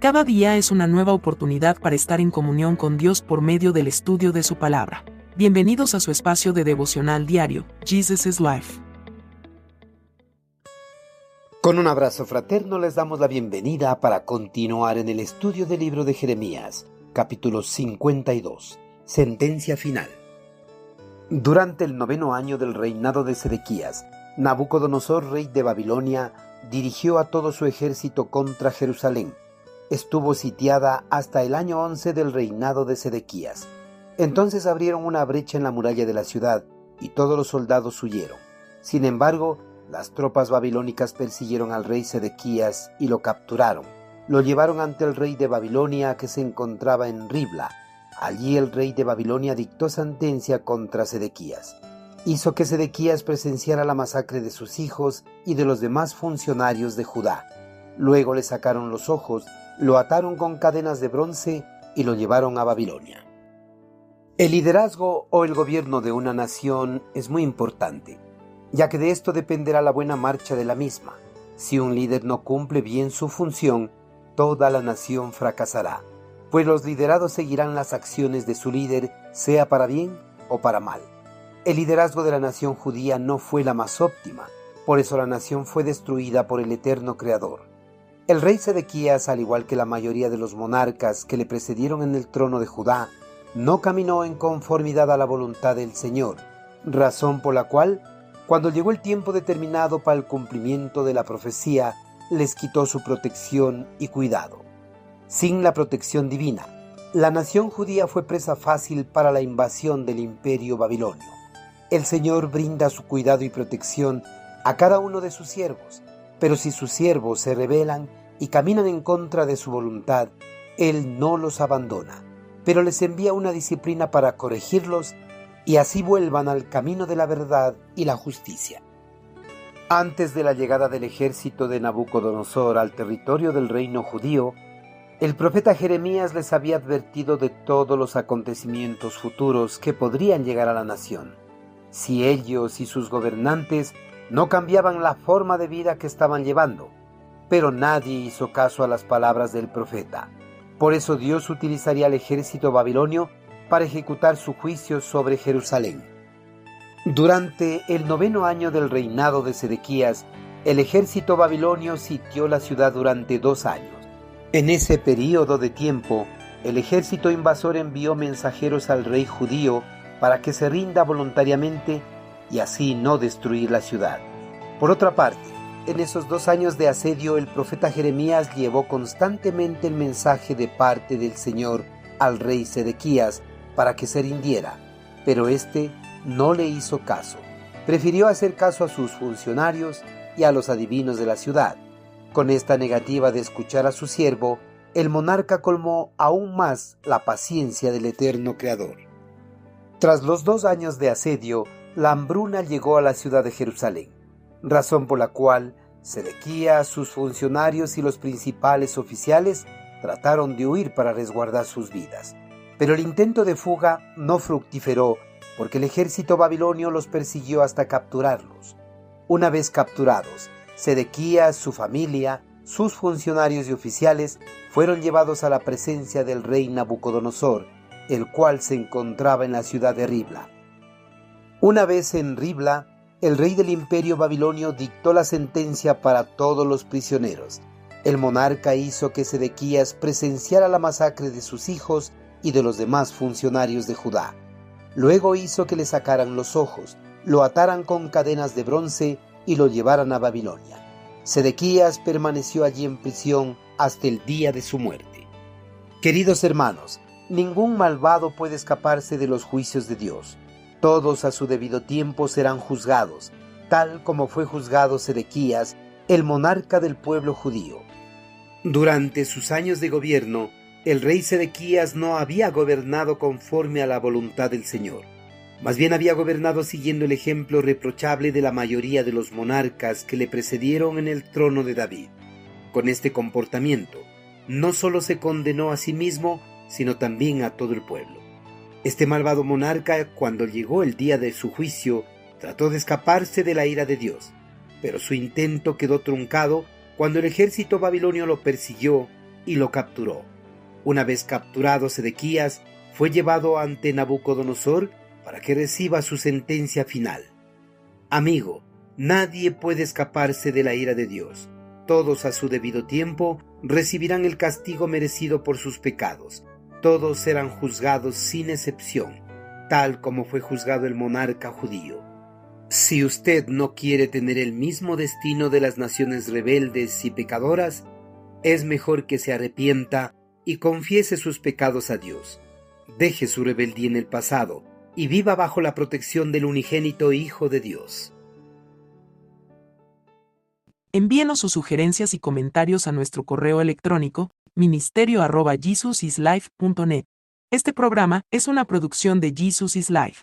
Cada día es una nueva oportunidad para estar en comunión con Dios por medio del estudio de su palabra. Bienvenidos a su espacio de devocional diario, Jesus is Life. Con un abrazo fraterno les damos la bienvenida para continuar en el estudio del libro de Jeremías, capítulo 52, sentencia final. Durante el noveno año del reinado de Sedequías, Nabucodonosor, rey de Babilonia, dirigió a todo su ejército contra Jerusalén estuvo sitiada hasta el año 11 del reinado de Sedequías. Entonces abrieron una brecha en la muralla de la ciudad y todos los soldados huyeron. Sin embargo, las tropas babilónicas persiguieron al rey Sedequías y lo capturaron. Lo llevaron ante el rey de Babilonia que se encontraba en Ribla. Allí el rey de Babilonia dictó sentencia contra Sedequías. Hizo que Sedequías presenciara la masacre de sus hijos y de los demás funcionarios de Judá. Luego le sacaron los ojos lo ataron con cadenas de bronce y lo llevaron a Babilonia. El liderazgo o el gobierno de una nación es muy importante, ya que de esto dependerá la buena marcha de la misma. Si un líder no cumple bien su función, toda la nación fracasará, pues los liderados seguirán las acciones de su líder, sea para bien o para mal. El liderazgo de la nación judía no fue la más óptima, por eso la nación fue destruida por el eterno Creador. El rey Sedequías, al igual que la mayoría de los monarcas que le precedieron en el trono de Judá, no caminó en conformidad a la voluntad del Señor, razón por la cual, cuando llegó el tiempo determinado para el cumplimiento de la profecía, les quitó su protección y cuidado. Sin la protección divina, la nación judía fue presa fácil para la invasión del imperio babilonio. El Señor brinda su cuidado y protección a cada uno de sus siervos, pero si sus siervos se rebelan y caminan en contra de su voluntad, Él no los abandona, pero les envía una disciplina para corregirlos y así vuelvan al camino de la verdad y la justicia. Antes de la llegada del ejército de Nabucodonosor al territorio del reino judío, el profeta Jeremías les había advertido de todos los acontecimientos futuros que podrían llegar a la nación, si ellos y sus gobernantes no cambiaban la forma de vida que estaban llevando pero nadie hizo caso a las palabras del profeta. Por eso Dios utilizaría al ejército babilonio para ejecutar su juicio sobre Jerusalén. Durante el noveno año del reinado de Sedequías, el ejército babilonio sitió la ciudad durante dos años. En ese período de tiempo, el ejército invasor envió mensajeros al rey judío para que se rinda voluntariamente y así no destruir la ciudad. Por otra parte, en esos dos años de asedio el profeta Jeremías llevó constantemente el mensaje de parte del Señor al rey Sedequías para que se rindiera, pero éste no le hizo caso. Prefirió hacer caso a sus funcionarios y a los adivinos de la ciudad. Con esta negativa de escuchar a su siervo, el monarca colmó aún más la paciencia del eterno Creador. Tras los dos años de asedio, la hambruna llegó a la ciudad de Jerusalén razón por la cual Sedequía, sus funcionarios y los principales oficiales trataron de huir para resguardar sus vidas. Pero el intento de fuga no fructiferó porque el ejército babilonio los persiguió hasta capturarlos. Una vez capturados, Sedequía, su familia, sus funcionarios y oficiales fueron llevados a la presencia del rey Nabucodonosor, el cual se encontraba en la ciudad de Ribla. Una vez en Ribla, el rey del imperio babilonio dictó la sentencia para todos los prisioneros. El monarca hizo que Sedequías presenciara la masacre de sus hijos y de los demás funcionarios de Judá. Luego hizo que le sacaran los ojos, lo ataran con cadenas de bronce y lo llevaran a Babilonia. Sedequías permaneció allí en prisión hasta el día de su muerte. Queridos hermanos, ningún malvado puede escaparse de los juicios de Dios. Todos a su debido tiempo serán juzgados, tal como fue juzgado Sedequías, el monarca del pueblo judío. Durante sus años de gobierno, el rey Sedequías no había gobernado conforme a la voluntad del Señor. Más bien había gobernado siguiendo el ejemplo reprochable de la mayoría de los monarcas que le precedieron en el trono de David. Con este comportamiento, no solo se condenó a sí mismo, sino también a todo el pueblo. Este malvado monarca, cuando llegó el día de su juicio, trató de escaparse de la ira de Dios, pero su intento quedó truncado cuando el ejército babilonio lo persiguió y lo capturó. Una vez capturado Sedequías, fue llevado ante Nabucodonosor para que reciba su sentencia final. Amigo, nadie puede escaparse de la ira de Dios. Todos a su debido tiempo recibirán el castigo merecido por sus pecados. Todos serán juzgados sin excepción, tal como fue juzgado el monarca judío. Si usted no quiere tener el mismo destino de las naciones rebeldes y pecadoras, es mejor que se arrepienta y confiese sus pecados a Dios. Deje su rebeldía en el pasado y viva bajo la protección del unigénito Hijo de Dios. Envíenos sus sugerencias y comentarios a nuestro correo electrónico ministerio Este programa es una producción de Jesus is Life.